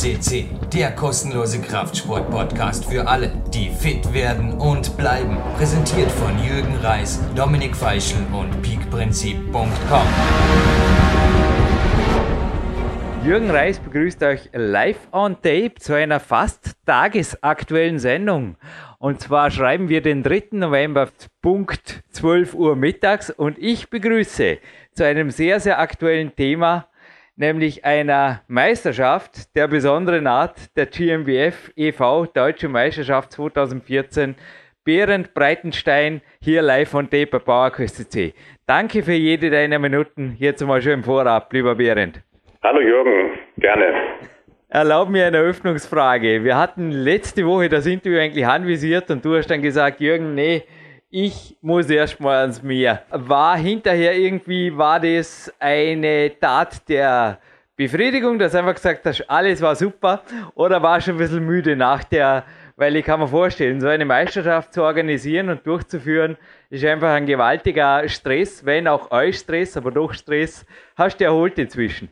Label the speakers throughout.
Speaker 1: CC, der kostenlose Kraftsport-Podcast für alle, die fit werden und bleiben. Präsentiert von Jürgen Reis, Dominik Feischl und peakprinzip.com.
Speaker 2: Jürgen Reis begrüßt euch live on tape zu einer fast tagesaktuellen Sendung. Und zwar schreiben wir den 3. November, Punkt 12 Uhr mittags. Und ich begrüße zu einem sehr, sehr aktuellen Thema nämlich einer Meisterschaft der besonderen Art der GmbF e.V. Deutsche Meisterschaft 2014 Berend Breitenstein hier live von Tape PowerQuest C. Danke für jede deiner Minuten. Jetzt mal schon im Vorab, lieber Berend.
Speaker 3: Hallo Jürgen, gerne.
Speaker 2: Erlaub mir eine Öffnungsfrage. Wir hatten letzte Woche das Interview eigentlich anvisiert und du hast dann gesagt, Jürgen, nee, ich muss erstmal ans Meer. War hinterher irgendwie, war das eine Tat der Befriedigung, dass einfach gesagt hast, alles war super? Oder war schon ein bisschen müde nach der, weil ich kann mir vorstellen, so eine Meisterschaft zu organisieren und durchzuführen, ist einfach ein gewaltiger Stress, wenn auch euch Stress, aber doch Stress. Hast du erholt inzwischen?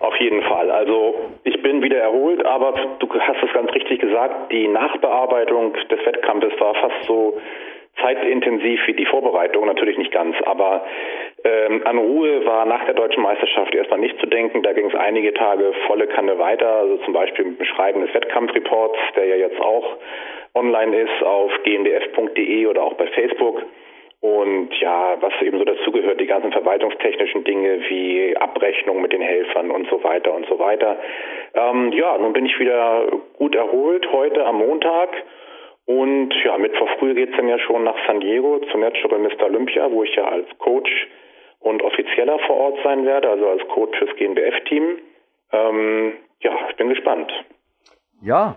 Speaker 3: Auf jeden Fall. Also ich bin wieder erholt, aber du hast es ganz richtig gesagt, die Nachbearbeitung des Wettkampfes war fast so zeitintensiv wie die Vorbereitung, natürlich nicht ganz, aber ähm, an Ruhe war nach der deutschen Meisterschaft erstmal nicht zu denken. Da ging es einige Tage volle Kanne weiter, also zum Beispiel mit dem Schreiben des Wettkampfreports, der ja jetzt auch online ist auf gndf.de oder auch bei Facebook. Und ja, was eben so dazugehört, die ganzen verwaltungstechnischen Dinge wie Abrechnung mit den Helfern und so weiter und so weiter. Ähm, ja, nun bin ich wieder gut erholt heute am Montag und ja, Mittwoch früh geht es dann ja schon nach San Diego zu Natural Mr. Olympia, wo ich ja als Coach und Offizieller vor Ort sein werde, also als Coach fürs GmbF-Team. Ähm, ja, ich bin gespannt.
Speaker 2: Ja,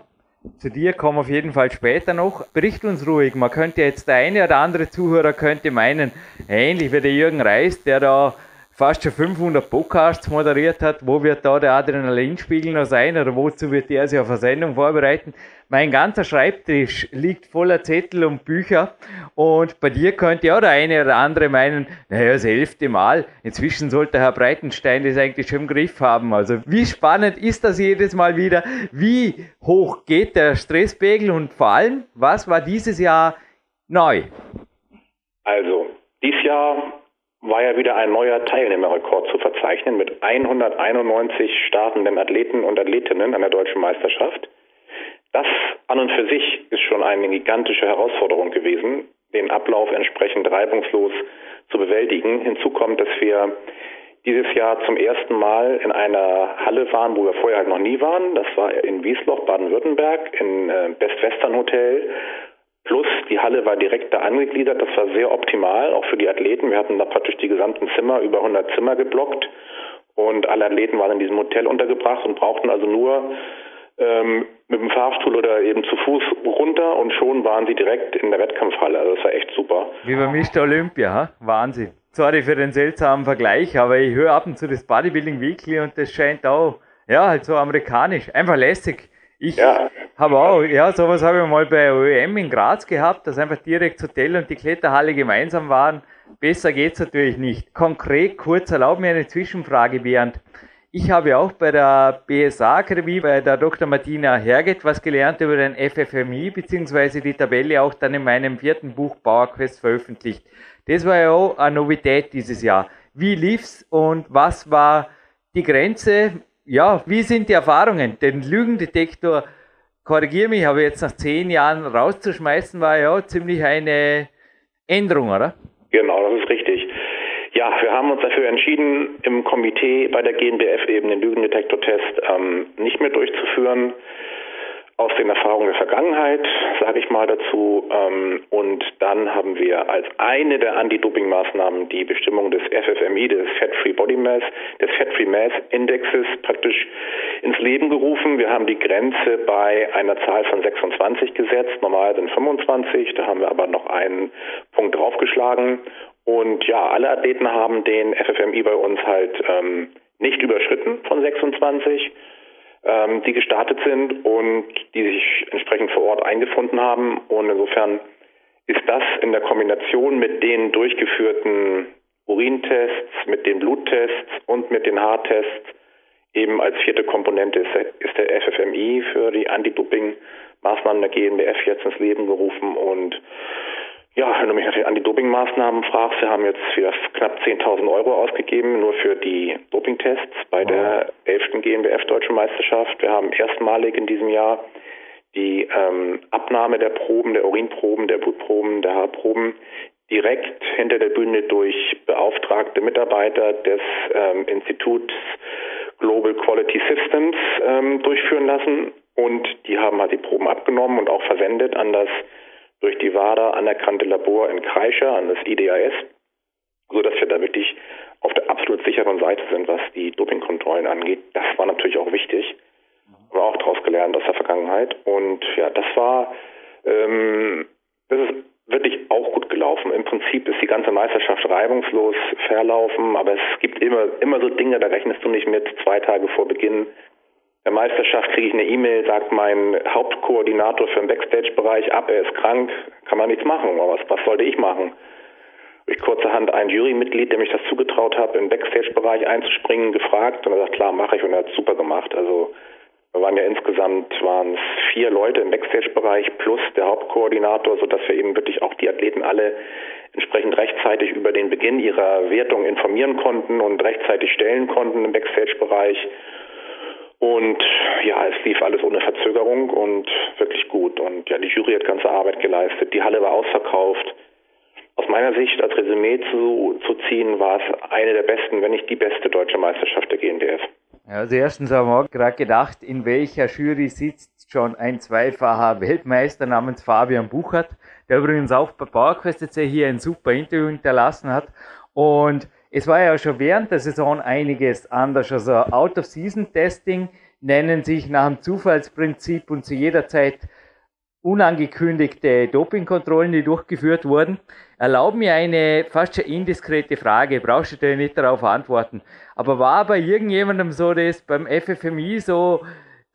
Speaker 2: zu dir kommen auf jeden Fall später noch. Bericht uns ruhig. Man könnte jetzt der eine oder andere Zuhörer könnte meinen, ähnlich wie der Jürgen Reis, der da fast schon 500 Podcasts moderiert hat. Wo wird da der Adrenalinspiegel noch sein oder wozu wird er sich auf eine Sendung vorbereiten? Mein ganzer Schreibtisch liegt voller Zettel und Bücher und bei dir könnte ja der eine oder andere meinen, naja, das elfte Mal. Inzwischen sollte Herr Breitenstein das eigentlich schon im Griff haben. Also wie spannend ist das jedes Mal wieder? Wie hoch geht der Stresspegel und vor allem, was war dieses Jahr neu?
Speaker 3: Also, dieses Jahr war ja wieder ein neuer Teilnehmerrekord zu verzeichnen mit 191 startenden Athleten und Athletinnen an der deutschen Meisterschaft. Das an und für sich ist schon eine gigantische Herausforderung gewesen, den Ablauf entsprechend reibungslos zu bewältigen. Hinzu kommt, dass wir dieses Jahr zum ersten Mal in einer Halle waren, wo wir vorher halt noch nie waren. Das war in Wiesloch, Baden-Württemberg, in äh, Best Western Hotel. Plus die Halle war direkt da angegliedert. Das war sehr optimal, auch für die Athleten. Wir hatten da praktisch die gesamten Zimmer, über 100 Zimmer geblockt. Und alle Athleten waren in diesem Hotel untergebracht und brauchten also nur ähm, mit dem Fahrstuhl oder eben zu Fuß runter und schon waren sie direkt in der Wettkampfhalle. Also das war echt super.
Speaker 2: Wie bei Mr. Olympia, ha? Wahnsinn. Sorry für den seltsamen Vergleich, aber ich höre ab und zu das Bodybuilding Weekly und das scheint auch, ja, halt so amerikanisch, einfach lässig. Ich ja. habe auch, ja, sowas habe ich mal bei OEM in Graz gehabt, dass einfach direkt Hotel und die Kletterhalle gemeinsam waren. Besser geht's natürlich nicht. Konkret, kurz, erlaub mir eine Zwischenfrage, Bernd. Ich habe auch bei der BSA Akademie, bei der Dr. Martina Herget, was gelernt über den FFMI, beziehungsweise die Tabelle auch dann in meinem vierten Buch PowerQuest veröffentlicht. Das war ja auch eine Novität dieses Jahr. Wie lief's und was war die Grenze ja, wie sind die Erfahrungen? Den Lügendetektor, korrigiere mich, aber jetzt nach zehn Jahren rauszuschmeißen, war ja ziemlich eine Änderung, oder?
Speaker 3: Genau, das ist richtig. Ja, wir haben uns dafür entschieden, im Komitee bei der GNBF eben den Lügendetektor-Test ähm, nicht mehr durchzuführen aus den Erfahrungen der Vergangenheit, sage ich mal dazu. Ähm, und dann haben wir als eine der Anti-Doping-Maßnahmen die Bestimmung des FFMI, des Fat-Free Body Mass, des Fat-Free Mass Indexes praktisch ins Leben gerufen. Wir haben die Grenze bei einer Zahl von 26 gesetzt. Normal sind 25. Da haben wir aber noch einen Punkt draufgeschlagen. Und ja, alle Athleten haben den FFMI bei uns halt ähm, nicht überschritten von 26 ähm, die gestartet sind und die sich entsprechend vor Ort eingefunden haben. Und insofern ist das in der Kombination mit den durchgeführten Urintests, mit den Bluttests und mit den Haartests Eben als vierte Komponente ist der, FFMI für die Anti-Doping-Maßnahmen der GmbF jetzt ins Leben gerufen und ja, wenn du mich nach den Anti-Doping-Maßnahmen fragst, wir haben jetzt wieder knapp 10.000 Euro ausgegeben, nur für die Dopingtests bei wow. der 11. GmbF-Deutschen Meisterschaft. Wir haben erstmalig in diesem Jahr die ähm, Abnahme der Proben, der Urinproben, der Blutproben, der Haarproben direkt hinter der Bühne durch beauftragte Mitarbeiter des ähm, Instituts Global Quality Systems ähm, durchführen lassen. Und die haben halt die Proben abgenommen und auch versendet an das durch die WADA anerkannte Labor in Kreischer, an das IDAS, so dass wir da wirklich auf der absolut sicheren Seite sind, was die Dopingkontrollen angeht. Das war natürlich auch wichtig. Haben wir auch daraus gelernt aus der Vergangenheit. Und ja, das war, ähm, das ist wirklich auch gut gelaufen. Im Prinzip ist die ganze Meisterschaft reibungslos verlaufen, aber es gibt immer, immer so Dinge, da rechnest du nicht mit. Zwei Tage vor Beginn der Meisterschaft kriege ich eine E-Mail, sagt mein Hauptkoordinator für den Backstage-Bereich ab, er ist krank, kann man nichts machen. Aber was, was sollte ich machen? Ich kurzerhand ein Jurymitglied, der mich das zugetraut hat, im Backstage-Bereich einzuspringen, gefragt und er sagt, klar, mache ich und er hat super gemacht. Also wir waren ja insgesamt waren es vier Leute im Backstage-Bereich plus der Hauptkoordinator, sodass wir eben wirklich auch die Athleten alle entsprechend rechtzeitig über den Beginn ihrer Wertung informieren konnten und rechtzeitig stellen konnten im Backstage-Bereich. Und ja, es lief alles ohne Verzögerung und wirklich gut. Und ja, die Jury hat ganze Arbeit geleistet. Die Halle war ausverkauft. Aus meiner Sicht als Resümee zu, zu ziehen, war es eine der besten, wenn nicht die beste deutsche Meisterschaft der GNDF.
Speaker 2: Ja, also erstens haben wir gerade gedacht, in welcher Jury sitzt schon ein zweifacher Weltmeister namens Fabian Buchert, der übrigens auch bei PowerQuest hier ein super Interview hinterlassen hat. Und es war ja schon während der Saison einiges anders. Also Out-of-Season-Testing nennen sich nach dem Zufallsprinzip und zu jeder Zeit unangekündigte Dopingkontrollen, die durchgeführt wurden. Erlaub mir eine fast schon indiskrete Frage, brauchst du dir nicht darauf antworten. Aber war bei irgendjemandem so das beim FFMI so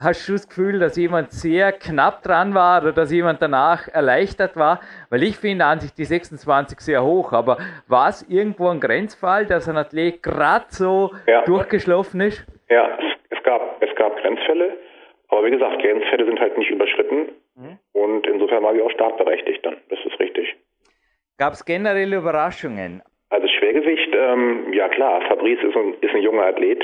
Speaker 2: Hast du das Gefühl, dass jemand sehr knapp dran war oder dass jemand danach erleichtert war? Weil ich finde an sich die 26 sehr hoch, aber war es irgendwo ein Grenzfall, dass ein Athlet gerade so ja. durchgeschlafen ist?
Speaker 3: Ja, es gab, es gab Grenzfälle, aber wie gesagt, Grenzfälle sind halt nicht überschritten mhm. und insofern war sie auch startberechtigt dann, das ist richtig.
Speaker 2: Gab es generelle Überraschungen?
Speaker 3: Also Schwergewicht, ähm, ja klar, Fabrice ist ein, ist ein junger Athlet,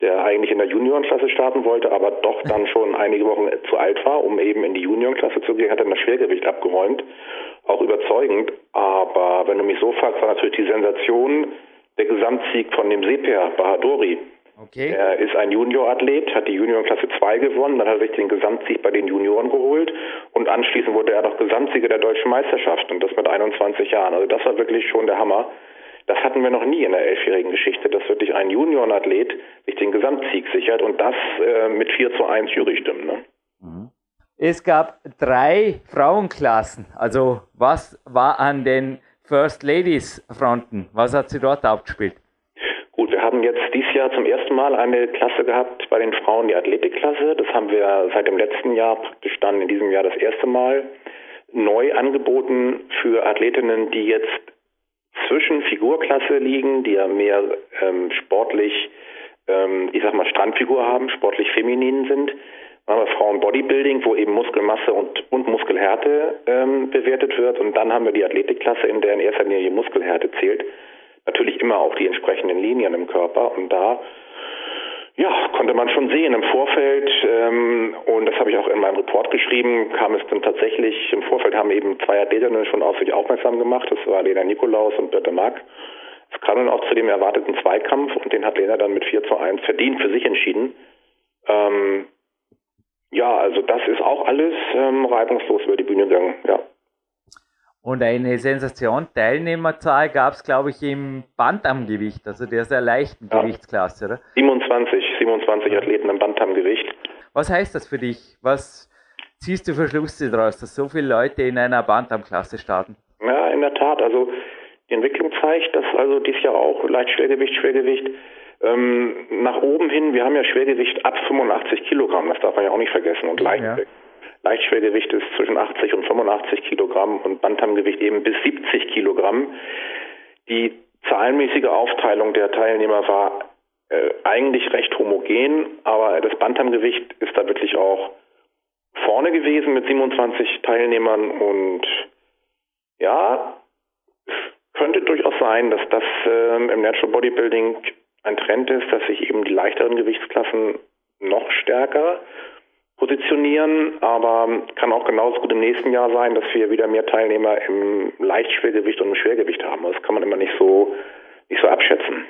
Speaker 3: der eigentlich in der Juniorenklasse starten wollte, aber doch dann schon einige Wochen zu alt war, um eben in die Juniorenklasse zu gehen, hat dann das Schwergewicht abgeräumt. Auch überzeugend. Aber wenn du mich so fragst, war natürlich die Sensation der Gesamtsieg von dem Seper Bahadori. Okay. Er ist ein Juniorathlet, hat die Juniorenklasse 2 gewonnen, dann hat er sich den Gesamtsieg bei den Junioren geholt und anschließend wurde er noch Gesamtsieger der deutschen Meisterschaft und das mit 21 Jahren. Also das war wirklich schon der Hammer. Das hatten wir noch nie in der elfjährigen Geschichte, dass wirklich ein Juniorathlet sich den Gesamtsieg sichert und das äh, mit 4 zu 1 Jurystimmen. Ne?
Speaker 2: Mhm. Es gab drei Frauenklassen. Also was war an den First Ladies Fronten? Was hat sie dort abgespielt?
Speaker 3: Gut, wir haben jetzt dieses Jahr zum ersten Mal eine Klasse gehabt bei den Frauen, die Athletikklasse. Das haben wir seit dem letzten Jahr praktisch dann in diesem Jahr das erste Mal neu angeboten für Athletinnen, die jetzt zwischen Figurklasse liegen, die ja mehr ähm, sportlich, ähm, ich sag mal, Strandfigur haben, sportlich feminin sind. Haben wir Frauen Bodybuilding, wo eben Muskelmasse und, und Muskelhärte ähm, bewertet wird. Und dann haben wir die Athletikklasse, in der in erster Linie Muskelhärte zählt. Natürlich immer auch die entsprechenden Linien im Körper. Und da ja, konnte man schon sehen im Vorfeld, ähm, und das habe ich auch in meinem Report geschrieben, kam es dann tatsächlich, im Vorfeld haben eben zwei Athletinnen schon auf sich aufmerksam gemacht, das war Lena Nikolaus und Birte Mack. Es kam dann auch zu dem erwarteten Zweikampf und den hat Lena dann mit 4 zu 1 verdient für sich entschieden. Ähm, ja, also das ist auch alles ähm, reibungslos über die Bühne gegangen, ja.
Speaker 2: Und eine Sensation Teilnehmerzahl gab es, glaube ich, im Bantamgewicht, also der sehr leichten ja. Gewichtsklasse, oder?
Speaker 3: 27, 27 Athleten im Bantamgewicht.
Speaker 2: Was heißt das für dich? Was ziehst du für Schlüsse daraus, dass so viele Leute in einer Bantamklasse starten?
Speaker 3: Ja, in der Tat. Also die Entwicklung zeigt, dass also dies Jahr auch Leichtschwergewicht, Schwergewicht ähm, nach oben hin, wir haben ja Schwergewicht ab 85 Kilogramm, das darf man ja auch nicht vergessen, und Leichtgewicht. Ja. Leichtschwergewicht ist zwischen 80 und 85 Kilogramm und Bantamgewicht eben bis 70 Kilogramm. Die zahlenmäßige Aufteilung der Teilnehmer war äh, eigentlich recht homogen, aber das Bantamgewicht ist da wirklich auch vorne gewesen mit 27 Teilnehmern und ja, es könnte durchaus sein, dass das äh, im Natural Bodybuilding ein Trend ist, dass sich eben die leichteren Gewichtsklassen noch stärker positionieren, aber kann auch genauso gut im nächsten Jahr sein, dass wir wieder mehr Teilnehmer im Leichtschwergewicht und im Schwergewicht haben. Das kann man immer nicht so, nicht so abschätzen.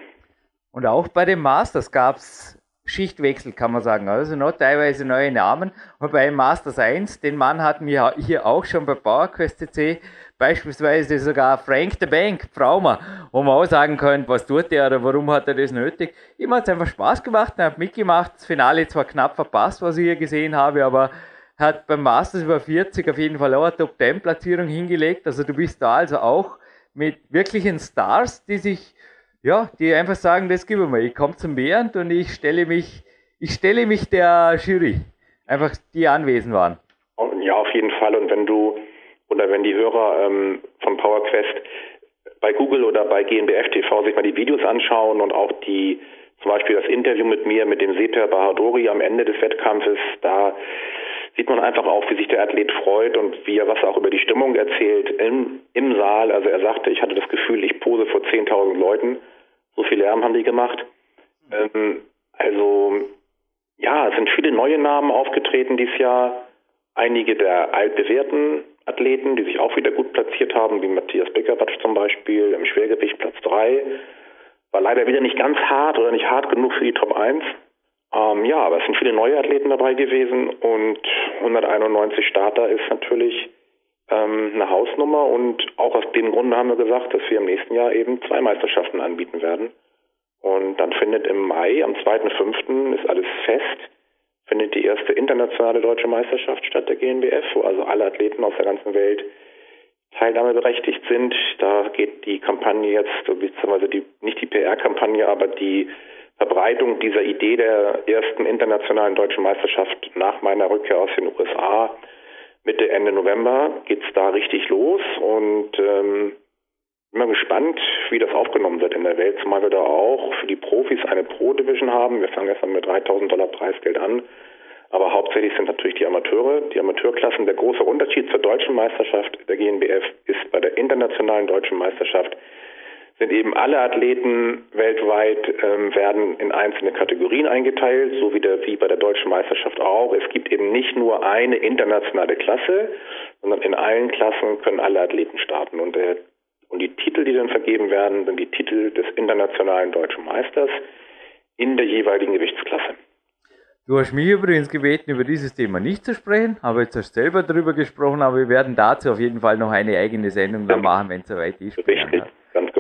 Speaker 2: Und auch bei den Masters gab es Schichtwechsel, kann man sagen. Also noch teilweise neue Namen. Und bei Masters 1, den Mann hatten wir hier auch schon bei PowerQuest CC, beispielsweise sogar Frank the Bank, Fraumer, wo man auch sagen könnte, was tut der oder warum hat er das nötig. Ihm hat es einfach Spaß gemacht, er hat mitgemacht, das Finale zwar knapp verpasst, was ich hier gesehen habe, aber hat beim Masters über 40 auf jeden Fall auch eine Top-10-Platzierung hingelegt. Also du bist da also auch mit wirklichen Stars, die sich ja, die einfach sagen, das gib mir. Ich komme zum Während und ich stelle mich, ich stelle mich der Jury. Einfach die anwesend waren.
Speaker 3: Ja, auf jeden Fall. Und wenn du oder wenn die Hörer ähm, von PowerQuest bei Google oder bei GNBF TV sich mal die Videos anschauen und auch die zum Beispiel das Interview mit mir mit dem Seper Bahadori am Ende des Wettkampfes, da sieht man einfach auch, wie sich der Athlet freut und wie er was auch über die Stimmung erzählt im, im Saal. Also er sagte, ich hatte das Gefühl, ich pose vor 10.000 Leuten. So viel Lärm haben die gemacht. Ähm, also ja, es sind viele neue Namen aufgetreten dieses Jahr. Einige der altbewährten Athleten, die sich auch wieder gut platziert haben, wie Matthias Beckerbatsch zum Beispiel im Schwergewicht Platz 3. War leider wieder nicht ganz hart oder nicht hart genug für die Top 1. Ähm, ja, aber es sind viele neue Athleten dabei gewesen und 191 Starter ist natürlich ähm, eine Hausnummer und auch aus dem Grunde haben wir gesagt, dass wir im nächsten Jahr eben zwei Meisterschaften anbieten werden. Und dann findet im Mai, am 2.5. ist alles fest, findet die erste internationale deutsche Meisterschaft statt der GNBF, wo also alle Athleten aus der ganzen Welt teilnahmeberechtigt sind. Da geht die Kampagne jetzt, beziehungsweise die, nicht die PR-Kampagne, aber die Verbreitung dieser Idee der ersten internationalen deutschen Meisterschaft nach meiner Rückkehr aus den USA Mitte, Ende November geht es da richtig los und ähm, bin mal gespannt, wie das aufgenommen wird in der Welt, zumal wir da auch für die Profis eine Pro-Division haben. Wir fangen erstmal mit 3000 Dollar Preisgeld an, aber hauptsächlich sind natürlich die Amateure, die Amateurklassen. Der große Unterschied zur deutschen Meisterschaft der GNBF ist bei der internationalen deutschen Meisterschaft sind eben alle Athleten weltweit ähm, werden in einzelne Kategorien eingeteilt, so wie, der, wie bei der deutschen Meisterschaft auch. Es gibt eben nicht nur eine internationale Klasse, sondern in allen Klassen können alle Athleten starten. Und, der, und die Titel, die dann vergeben werden, sind die Titel des internationalen deutschen Meisters in der jeweiligen Gewichtsklasse.
Speaker 2: Du hast mich übrigens gebeten, über dieses Thema nicht zu sprechen, aber jetzt hast du selber darüber gesprochen, aber wir werden dazu auf jeden Fall noch eine eigene Sendung dann machen, wenn es soweit ist.
Speaker 3: Richtig.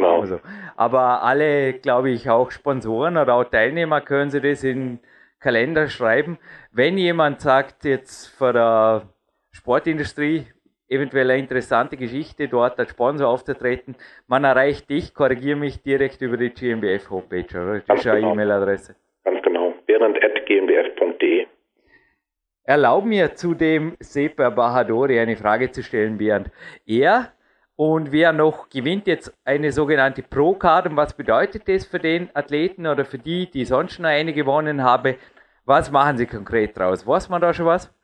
Speaker 3: Genau.
Speaker 2: Also, aber alle, glaube ich, auch Sponsoren oder auch Teilnehmer können sie das in Kalender schreiben. Wenn jemand sagt, jetzt von der Sportindustrie, eventuell eine interessante Geschichte, dort als Sponsor aufzutreten, man erreicht dich, korrigiere mich direkt über die GmbF Homepage, oder? Das ist eine genau. E-Mail-Adresse.
Speaker 3: Ganz genau. Bernd.gmbf.de.
Speaker 2: Erlaub mir zu dem Sepa Bahadori eine Frage zu stellen, Bernd. Er und wer noch gewinnt jetzt eine sogenannte Pro-Card. Und was bedeutet das für den Athleten oder für die, die sonst schon eine gewonnen haben? Was machen sie konkret draus? Weiß man da schon was?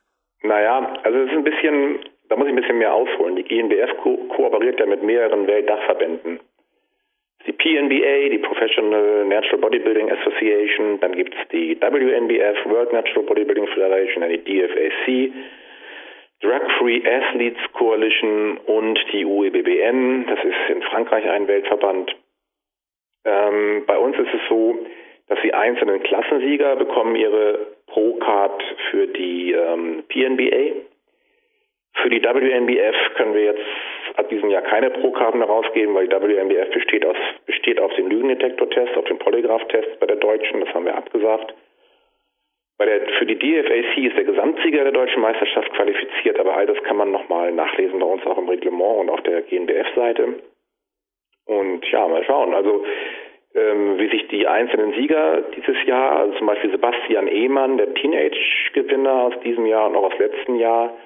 Speaker 3: Naja, also es ist ein bisschen, da muss ich ein bisschen mehr ausholen. Die GNBF ko kooperiert ja mit mehreren Weltdachverbänden. Die PNBA, die Professional Natural Bodybuilding Association, dann gibt es die WNBF, World Natural Bodybuilding Federation, die DFAC, Drug Free Athletes Coalition und die UEBBN, das ist in Frankreich ein Weltverband. Ähm, bei uns ist es so, dass die einzelnen Klassensieger bekommen ihre Pro-Card für die ähm, PNBA. Für die WNBF können wir jetzt ab diesem Jahr keine Pro-Karten herausgeben, weil die WNBF besteht, aus, besteht auf dem Lügendetektor-Test, auf dem Polygraph-Test bei der Deutschen, das haben wir abgesagt. Bei der, für die DFAC ist der Gesamtsieger der deutschen Meisterschaft qualifiziert, aber all das kann man nochmal nachlesen bei uns auch im Reglement und auf der GNBF-Seite. Und ja, mal schauen. Also ähm, wie sich die einzelnen Sieger dieses Jahr, also zum Beispiel Sebastian Ehmann, der Teenage-Gewinner aus diesem Jahr und auch aus letztem Jahr,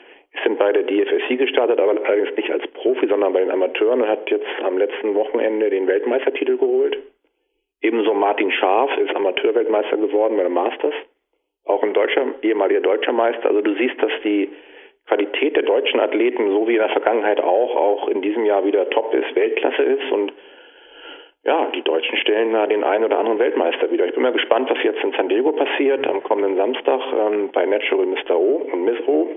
Speaker 3: sind bei der DFSC gestartet, aber allerdings nicht als Profi, sondern bei den Amateuren und hat jetzt am letzten Wochenende den Weltmeistertitel geholt Ebenso Martin Scharf ist Amateurweltmeister geworden bei den Masters. Auch ein deutscher, ehemaliger deutscher Meister. Also du siehst, dass die Qualität der deutschen Athleten, so wie in der Vergangenheit auch, auch in diesem Jahr wieder top ist, Weltklasse ist und ja, die Deutschen stellen da den einen oder anderen Weltmeister wieder. Ich bin mal gespannt, was jetzt in San Diego passiert am kommenden Samstag ähm, bei Natural Mr. O und Miss O.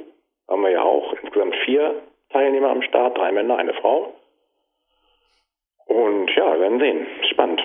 Speaker 3: Haben wir ja auch insgesamt vier Teilnehmer am Start, drei Männer, eine Frau. Und ja, wir werden sehen. Spannend.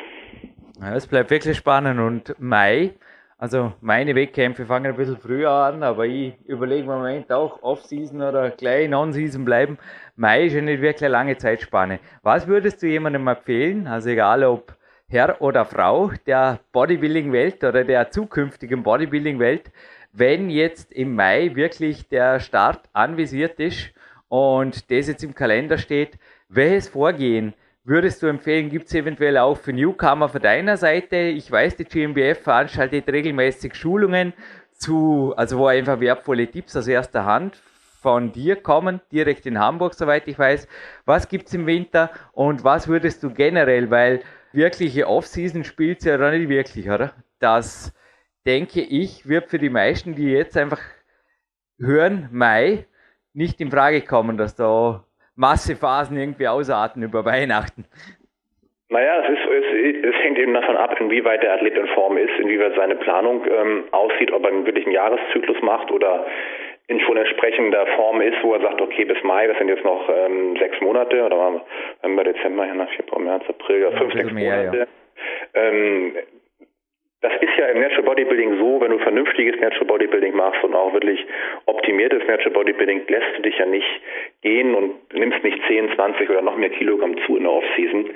Speaker 2: Es bleibt wirklich spannend. Und Mai, also meine Wettkämpfe fangen ein bisschen früher an, aber ich überlege im Moment auch Off-Season oder gleich Non-Season bleiben. Mai ist ja nicht wirklich eine lange Zeitspanne. Was würdest du jemandem empfehlen, also egal ob Herr oder Frau der Bodybuilding-Welt oder der zukünftigen Bodybuilding-Welt, wenn jetzt im Mai wirklich der Start anvisiert ist und das jetzt im Kalender steht, welches Vorgehen würdest du empfehlen? Gibt es eventuell auch für Newcomer von deiner Seite? Ich weiß, die GmbF veranstaltet regelmäßig Schulungen zu, also wo einfach wertvolle Tipps aus erster Hand von dir kommen, direkt in Hamburg, soweit ich weiß. Was gibt es im Winter und was würdest du generell, weil wirkliche Off-Season spielt ja noch nicht wirklich, oder? Das denke ich, wird für die meisten, die jetzt einfach hören, Mai, nicht in Frage kommen, dass da Massephasen irgendwie ausarten über Weihnachten?
Speaker 3: Naja, es, ist, es, es, hängt eben davon ab, inwieweit der Athlet in Form ist, inwieweit seine Planung ähm, aussieht, ob er einen wirklichen Jahreszyklus macht oder in schon entsprechender Form ist, wo er sagt, okay, bis Mai, das sind jetzt noch ähm, sechs Monate, oder November, Dezember, Januar, Februar, März, April, ja, fünf, sechs mehr, Monate. Ja. Ähm, das ist ja im Natural Bodybuilding so, wenn du vernünftiges Natural Bodybuilding machst und auch wirklich optimiertes Natural Bodybuilding, lässt du dich ja nicht gehen und nimmst nicht 10, 20 oder noch mehr Kilogramm zu in der Offseason.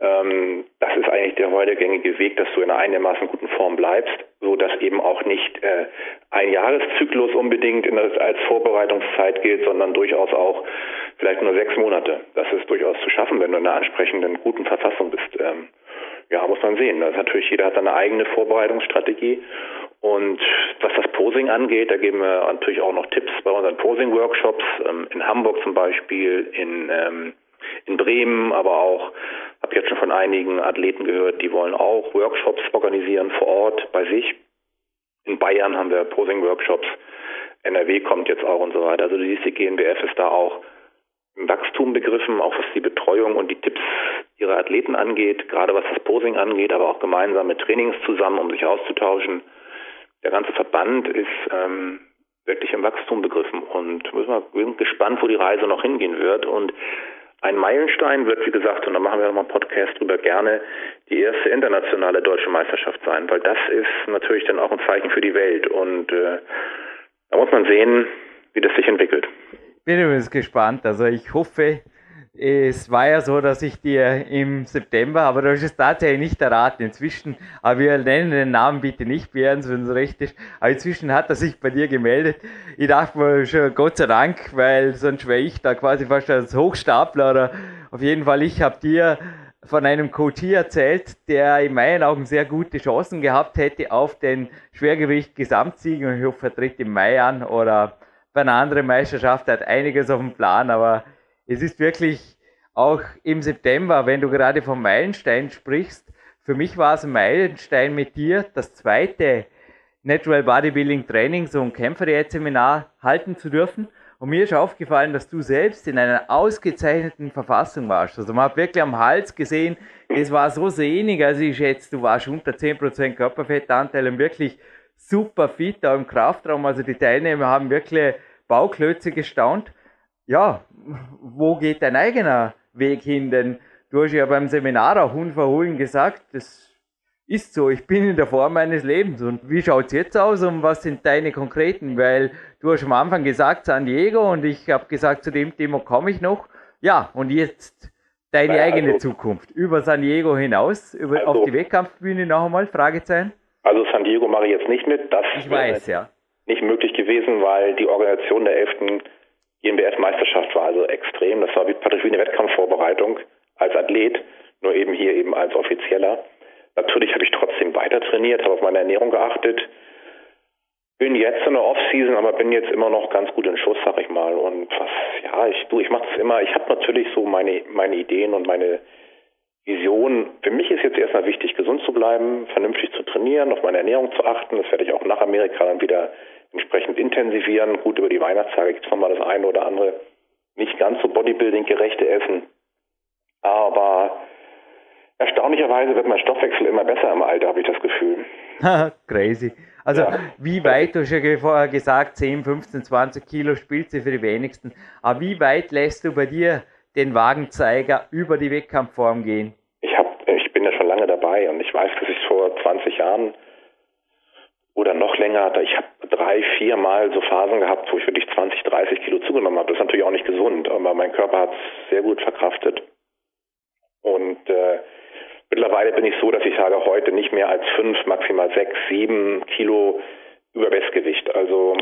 Speaker 3: Ähm, das ist eigentlich der heute gängige Weg, dass du in einer einigermaßen guten Form bleibst, so dass eben auch nicht äh, ein Jahreszyklus unbedingt der, als Vorbereitungszeit gilt, sondern durchaus auch vielleicht nur sechs Monate. Das ist durchaus zu schaffen, wenn du in einer ansprechenden guten Verfassung bist. Ähm, ja, muss man sehen. Das ist natürlich jeder hat seine eigene Vorbereitungsstrategie. Und was das Posing angeht, da geben wir natürlich auch noch Tipps bei unseren Posing-Workshops ähm, in Hamburg zum Beispiel, in ähm, in Bremen, aber auch habe jetzt schon von einigen Athleten gehört, die wollen auch Workshops organisieren vor Ort bei sich. In Bayern haben wir Posing-Workshops. NRW kommt jetzt auch und so weiter. Also die GNBF ist da auch Wachstum begriffen, auch was die Betreuung und die Tipps ihrer Athleten angeht, gerade was das Posing angeht, aber auch gemeinsame Trainings zusammen, um sich auszutauschen. Der ganze Verband ist ähm, wirklich im Wachstum begriffen und wir sind gespannt, wo die Reise noch hingehen wird. Und ein Meilenstein wird, wie gesagt, und da machen wir nochmal einen Podcast drüber gerne, die erste internationale deutsche Meisterschaft sein, weil das ist natürlich dann auch ein Zeichen für die Welt. Und äh, da muss man sehen, wie das sich entwickelt
Speaker 2: bin übrigens gespannt. Also ich hoffe, es war ja so, dass ich dir im September, aber du hast es tatsächlich nicht erraten. Inzwischen, aber wir nennen den Namen bitte nicht, Björns, wenn es recht ist. Aber inzwischen hat er sich bei dir gemeldet. Ich dachte mir schon, Gott sei Dank, weil sonst wäre ich da quasi fast als Hochstapler oder auf jeden Fall, ich habe dir von einem Coach erzählt, der in meinen Augen sehr gute Chancen gehabt hätte auf den Schwergewicht Gesamtsieg und ich hoffe, er tritt im Mai an oder bei einer anderen Meisterschaft hat einiges auf dem Plan, aber es ist wirklich auch im September, wenn du gerade vom Meilenstein sprichst, für mich war es ein Meilenstein mit dir, das zweite Natural Bodybuilding Trainings und Kämpferdiät-Seminar halten zu dürfen. Und mir ist aufgefallen, dass du selbst in einer ausgezeichneten Verfassung warst. Also man hat wirklich am Hals gesehen, es war so sehnig, also ich schätze, du warst unter 10% Körperfettanteil und wirklich super fit da im Kraftraum. Also die Teilnehmer haben wirklich Bauklötze gestaunt. Ja, wo geht dein eigener Weg hin? Denn du hast ja beim Seminar auch unverhohlen gesagt, das ist so, ich bin in der Form meines Lebens. Und wie schaut's jetzt aus und was sind deine konkreten? Weil du hast am Anfang gesagt San Diego und ich habe gesagt, zu dem Thema komme ich noch. Ja, und jetzt deine Nein, eigene also, Zukunft. Über San Diego hinaus, über, also, auf die Wettkampfbühne noch einmal, Fragezeichen?
Speaker 3: Also San Diego mache ich jetzt nicht mit. Das
Speaker 2: ich weiß, ja.
Speaker 3: Nicht möglich gewesen, weil die Organisation der 11. GmbF-Meisterschaft war also extrem. Das war wie, praktisch wie eine Wettkampfvorbereitung als Athlet, nur eben hier eben als Offizieller. Natürlich habe ich trotzdem weiter trainiert, habe auf meine Ernährung geachtet. Bin jetzt in der Off-Season, aber bin jetzt immer noch ganz gut in Schuss, sag ich mal. Und was, ja, ich, du, ich mache das immer. Ich habe natürlich so meine, meine Ideen und meine Vision, für mich ist jetzt erstmal wichtig, gesund zu bleiben, vernünftig zu trainieren, auf meine Ernährung zu achten. Das werde ich auch nach Amerika dann wieder entsprechend intensivieren. Gut, über die Weihnachtstage gibt es nochmal das eine oder andere nicht ganz so Bodybuilding-gerechte Essen. Aber erstaunlicherweise wird mein Stoffwechsel immer besser im Alter, habe ich das Gefühl.
Speaker 2: Crazy. Also ja. wie weit, du hast ja vorher gesagt, 10, 15, 20 Kilo spielt sie für die wenigsten. Aber wie weit lässt du bei dir den Wagenzeiger über die Wettkampfform gehen?
Speaker 3: Ich, hab, ich bin ja schon lange dabei und ich weiß, dass ich vor 20 Jahren oder noch länger, ich habe drei, vier Mal so Phasen gehabt, wo ich wirklich 20, 30 Kilo zugenommen habe. Das ist natürlich auch nicht gesund, aber mein Körper hat es sehr gut verkraftet. Und äh, mittlerweile bin ich so, dass ich sage, heute nicht mehr als fünf, maximal sechs, sieben Kilo Überwestgewicht. Also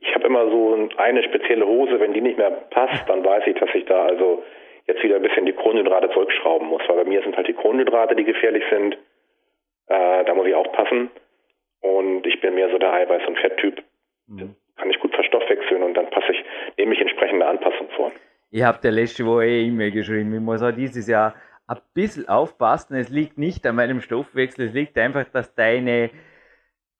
Speaker 3: ich habe immer so eine spezielle Hose, wenn die nicht mehr passt, dann weiß ich, dass ich da also jetzt wieder ein bisschen die Kohlenhydrate zurückschrauben muss. Weil bei mir sind halt die Kohlenhydrate, die gefährlich sind. Äh, da muss ich aufpassen. Und ich bin mehr so der Eiweiß- und Fetttyp. Mhm. Kann ich gut verstoffwechseln und dann passe ich, nehme ich entsprechende Anpassung vor.
Speaker 2: Ich habe der letzte Woche eh E-Mail geschrieben. Ich muss auch dieses Jahr ein bisschen aufpassen. Es liegt nicht an meinem Stoffwechsel, es liegt einfach, dass deine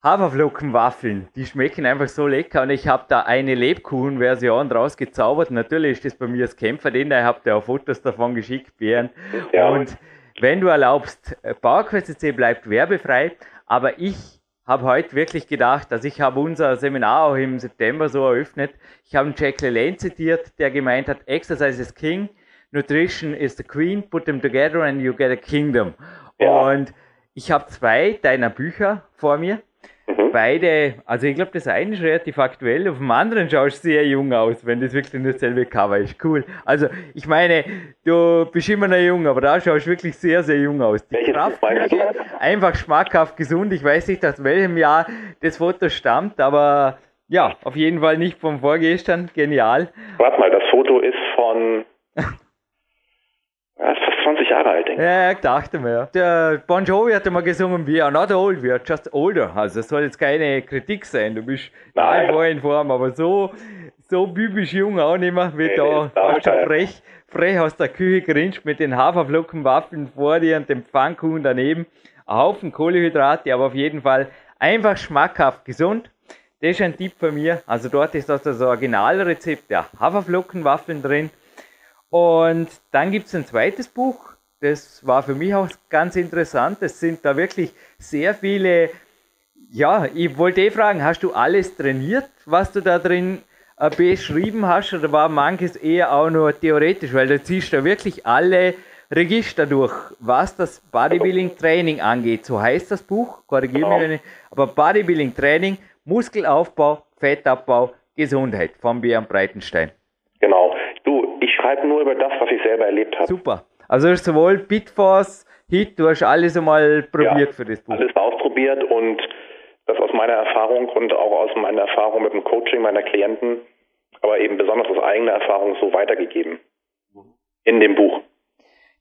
Speaker 2: Haferflockenwaffeln, die schmecken einfach so lecker und ich habe da eine Lebkuchenversion draus gezaubert. Natürlich ist das bei mir das Kämpfer, den ich habe dir auch Fotos davon geschickt, Bären. Ja. Und wenn du erlaubst, PowerQuest bleibt werbefrei, aber ich habe heute wirklich gedacht, also ich habe unser Seminar auch im September so eröffnet. Ich habe Jack LaLanne zitiert, der gemeint hat, Exercise is King, Nutrition is the Queen, put them together and you get a kingdom. Ja. Und ich habe zwei deiner Bücher vor mir. Mhm. Beide, also ich glaube, das eine ist relativ aktuell, auf dem anderen schaust du sehr jung aus, wenn das wirklich nur dasselbe Cover ist. Cool. Also ich meine, du bist immer noch jung, aber da schaust du wirklich sehr, sehr jung aus. Die Kraftflüge, einfach schmackhaft gesund. Ich weiß nicht, aus welchem Jahr das Foto stammt, aber ja, auf jeden Fall nicht vom Vorgestern. Genial.
Speaker 3: Warte mal, das Foto ist von Ja, ist fast 20 Jahre alt, denke
Speaker 2: ich. Ja, ich dachte mir. Der Bon Jovi hat immer gesungen, we are not old, we are just older. Also das soll jetzt keine Kritik sein, du bist Nein. voll in Form, aber so, so bübisch jung auch nicht mehr, wie nee, da fast schon frech, frech aus der Küche grinst mit den Haferflockenwaffeln vor dir und dem Pfannkuchen daneben. Ein Haufen Kohlehydrate, aber auf jeden Fall einfach schmackhaft gesund. Das ist ein Tipp von mir. Also dort ist das das Originalrezept der Haferflockenwaffeln drin. Und dann gibt es ein zweites Buch, das war für mich auch ganz interessant. Es sind da wirklich sehr viele, ja, ich wollte eh fragen, hast du alles trainiert, was du da drin äh, beschrieben hast, oder war manches eher auch nur theoretisch, weil du ziehst da wirklich alle Register durch, was das Bodybuilding-Training angeht. So heißt das Buch, korrigiere mich, wenn ich, aber Bodybuilding-Training, Muskelaufbau, Fettabbau, Gesundheit von Björn Breitenstein.
Speaker 3: Genau schreibe nur über das, was ich selber erlebt habe.
Speaker 2: Super. Also du hast sowohl Bitforce, Hit, du hast alles einmal probiert
Speaker 3: ja,
Speaker 2: für das Buch.
Speaker 3: Alles ausprobiert und das aus meiner Erfahrung und auch aus meiner Erfahrung mit dem Coaching meiner Klienten, aber eben besonders aus eigener Erfahrung so weitergegeben. In dem Buch.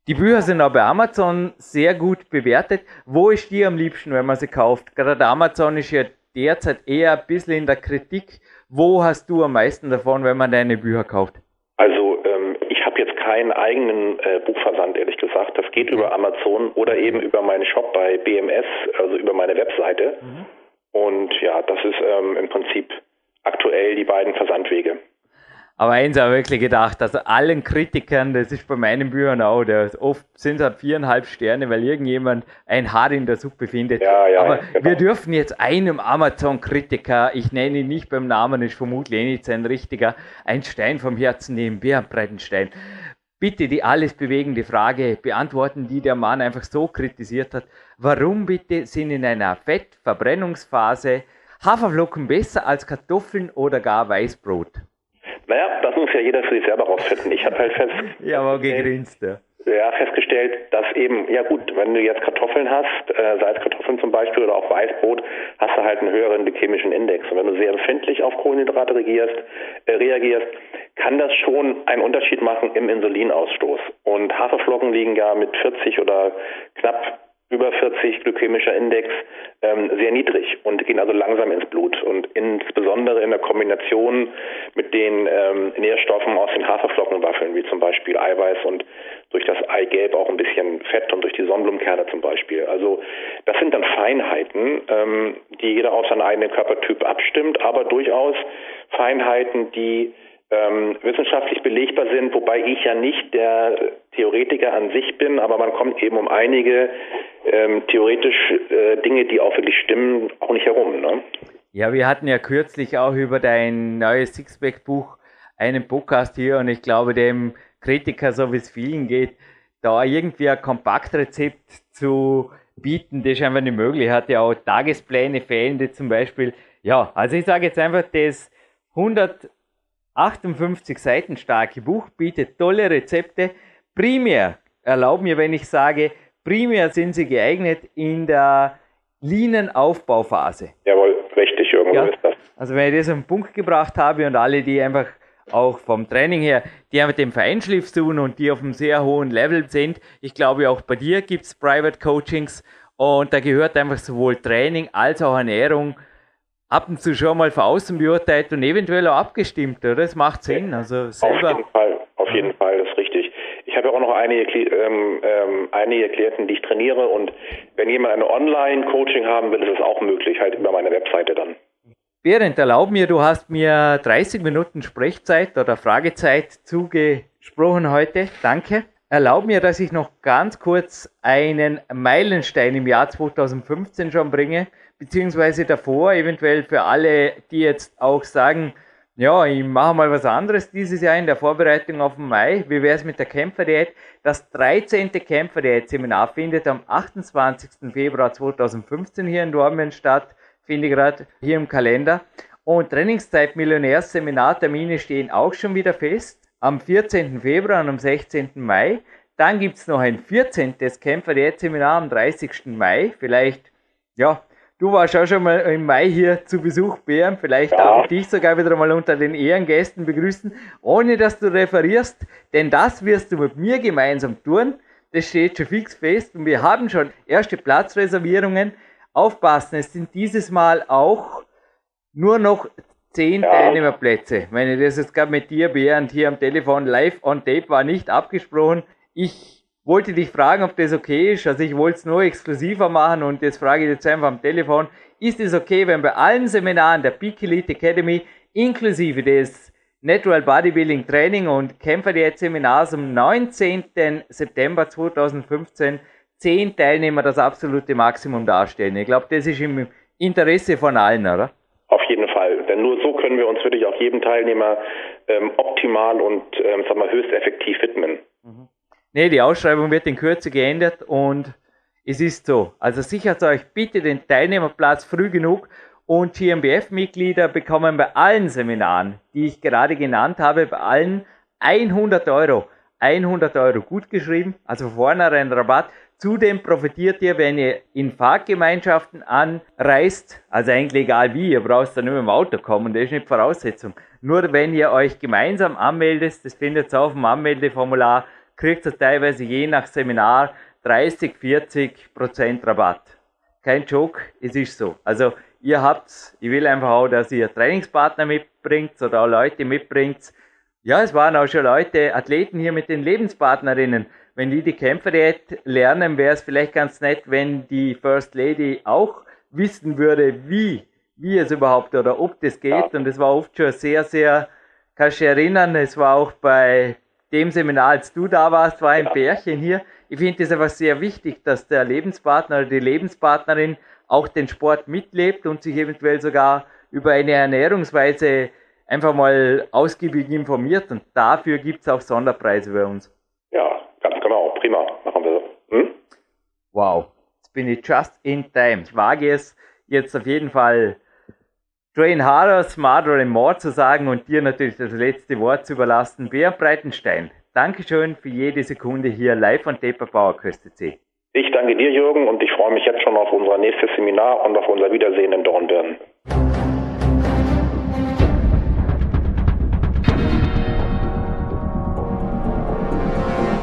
Speaker 2: Die Bücher sind auch bei Amazon sehr gut bewertet. Wo ist die am liebsten, wenn man sie kauft? Gerade Amazon ist ja derzeit eher ein bisschen in der Kritik. Wo hast du am meisten davon, wenn man deine Bücher kauft?
Speaker 3: Also ähm, ich habe jetzt keinen eigenen äh, Buchversand, ehrlich gesagt. Das geht über Amazon oder eben über meinen Shop bei BMS, also über meine Webseite. Mhm. Und ja, das ist ähm, im Prinzip aktuell die beiden Versandwege.
Speaker 2: Aber eins habe ich wirklich gedacht, also allen Kritikern, das ist bei meinen Büchern auch, das oft sind es halt viereinhalb Sterne, weil irgendjemand ein Haar in der Suppe findet. Ja, ja, Aber genau. wir dürfen jetzt einem Amazon-Kritiker, ich nenne ihn nicht beim Namen, ist vermutlich eh nicht sein richtiger, ein Stein vom Herzen nehmen, Björn Breitenstein. Bitte die alles bewegende Frage beantworten, die der Mann einfach so kritisiert hat. Warum bitte sind in einer Fettverbrennungsphase Haferflocken besser als Kartoffeln oder gar Weißbrot?
Speaker 3: Naja, das muss ja jeder für sich selber rausfinden. Ich habe halt fest.
Speaker 2: ja, aber gegrinst, ja.
Speaker 3: Ja, festgestellt, dass eben, ja gut, wenn du jetzt Kartoffeln hast, äh, Salzkartoffeln zum Beispiel oder auch Weißbrot, hast du halt einen höheren glykämischen Index. Und wenn du sehr empfindlich auf Kohlenhydrate reagierst, äh, reagierst, kann das schon einen Unterschied machen im Insulinausstoß. Und Haferflocken liegen ja mit 40 oder knapp über 40 glykämischer Index, ähm, sehr niedrig und gehen also langsam ins Blut. Und insbesondere in der Kombination mit den ähm, Nährstoffen aus den Haferflockenwaffeln, wie zum Beispiel Eiweiß und durch das Eigelb auch ein bisschen Fett und durch die Sonnenblumenkerne zum Beispiel. Also das sind dann Feinheiten, ähm, die jeder auf seinen eigenen Körpertyp abstimmt, aber durchaus Feinheiten, die ähm, wissenschaftlich belegbar sind, wobei ich ja nicht der Theoretiker an sich bin, aber man kommt eben um einige ähm, theoretisch äh, Dinge, die auch wirklich stimmen, auch nicht herum. Ne?
Speaker 2: Ja, wir hatten ja kürzlich auch über dein neues Sixpack-Buch einen Podcast hier und ich glaube, dem Kritiker, so wie es vielen geht, da irgendwie ein Kompaktrezept zu bieten, das ist einfach nicht möglich. Hat ja auch Tagespläne fehlende zum Beispiel. Ja, also ich sage jetzt einfach, das 158 Seiten starke Buch bietet tolle Rezepte. Primär, erlaub mir, wenn ich sage, primär sind sie geeignet in der Linenaufbauphase.
Speaker 3: Jawohl, richtig, irgendwo ja. ist das.
Speaker 2: Also wenn ich das auf den Punkt gebracht habe und alle, die einfach auch vom Training her, die einfach dem Vereinschliff tun und die auf einem sehr hohen Level sind. Ich glaube, auch bei dir gibt es Private Coachings und da gehört einfach sowohl Training als auch Ernährung ab und zu schon mal von außen beurteilt und eventuell auch abgestimmt, oder? Das macht Sinn. Also
Speaker 3: selber. Auf jeden Fall, auf jeden Fall, das ist richtig. Ich habe ja auch noch einige, ähm, ähm, einige Klienten, die ich trainiere und wenn jemand eine Online-Coaching haben will, ist es auch möglich, halt über meine Webseite dann.
Speaker 2: Berend, erlaub mir, du hast mir 30 Minuten Sprechzeit oder Fragezeit zugesprochen heute. Danke. Erlaub mir, dass ich noch ganz kurz einen Meilenstein im Jahr 2015 schon bringe, beziehungsweise davor, eventuell für alle, die jetzt auch sagen, ja, ich mache mal was anderes dieses Jahr in der Vorbereitung auf den Mai. Wie wäre es mit der Kämpferdiät? Das 13. Kämpferdiät-Seminar findet am 28. Februar 2015 hier in Dortmund statt finde ich gerade hier im Kalender. Und Trainingszeit Millionärs-Seminartermine stehen auch schon wieder fest. Am 14. Februar und am 16. Mai. Dann gibt es noch ein 14. Kämpfer der Seminar am 30. Mai. Vielleicht, ja, du warst auch schon mal im Mai hier zu Besuch, Bären. Vielleicht darf ich dich sogar wieder mal unter den Ehrengästen begrüßen, ohne dass du referierst, denn das wirst du mit mir gemeinsam tun. Das steht schon fix fest und wir haben schon erste Platzreservierungen aufpassen, es sind dieses Mal auch nur noch zehn ja. Teilnehmerplätze. Wenn ich das jetzt gerade mit dir, Bernd, hier am Telefon live on tape war nicht abgesprochen. Ich wollte dich fragen, ob das okay ist. Also ich wollte es nur exklusiver machen und jetzt frage ich jetzt einfach am Telefon. Ist es okay, wenn bei allen Seminaren der Peak Elite Academy inklusive des Natural Bodybuilding Training und Kämpferdiät Seminars am 19. September 2015 zehn Teilnehmer das absolute Maximum darstellen. Ich glaube, das ist im Interesse von allen, oder?
Speaker 3: Auf jeden Fall, denn nur so können wir uns wirklich auch jedem Teilnehmer ähm, optimal und ähm, sag mal, höchst effektiv widmen.
Speaker 2: Mhm. Nee, die Ausschreibung wird in Kürze geändert und es ist so. Also sichert euch bitte den Teilnehmerplatz früh genug und GmbF-Mitglieder bekommen bei allen Seminaren, die ich gerade genannt habe, bei allen 100 Euro. 100 Euro gut geschrieben, also vorne ein Rabatt Zudem profitiert ihr, wenn ihr in Fahrgemeinschaften anreist, also eigentlich egal wie, ihr braucht dann nur dem Auto kommen, das ist nicht Voraussetzung. Nur wenn ihr euch gemeinsam anmeldet, das findet ihr auf dem Anmeldeformular, kriegt ihr teilweise je nach Seminar 30, 40 Prozent Rabatt. Kein Joke, es ist so. Also ihr habt, ich will einfach auch, dass ihr Trainingspartner mitbringt oder auch Leute mitbringt. Ja, es waren auch schon Leute, Athleten hier mit den Lebenspartnerinnen wenn die die Kämpferdiät lernen, wäre es vielleicht ganz nett, wenn die First Lady auch wissen würde, wie, wie es überhaupt oder ob das geht. Und es war oft schon sehr, sehr, kannst du dich erinnern, es war auch bei dem Seminar, als du da warst, war ein Bärchen hier. Ich finde es einfach sehr wichtig, dass der Lebenspartner oder die Lebenspartnerin auch den Sport mitlebt und sich eventuell sogar über eine Ernährungsweise einfach mal ausgiebig informiert. Und dafür gibt es auch Sonderpreise bei uns.
Speaker 3: Ja, prima. Machen wir so. Hm?
Speaker 2: Wow, jetzt bin ich just in time. Ich wage es jetzt auf jeden Fall Train harder, smarter and more zu sagen und dir natürlich das letzte Wort zu überlassen. Bär Breitenstein, Dankeschön für jede Sekunde hier live von Taper Power C.
Speaker 3: Ich danke dir, Jürgen, und ich freue mich jetzt schon auf unser nächstes Seminar und auf unser Wiedersehen in Dornbirn.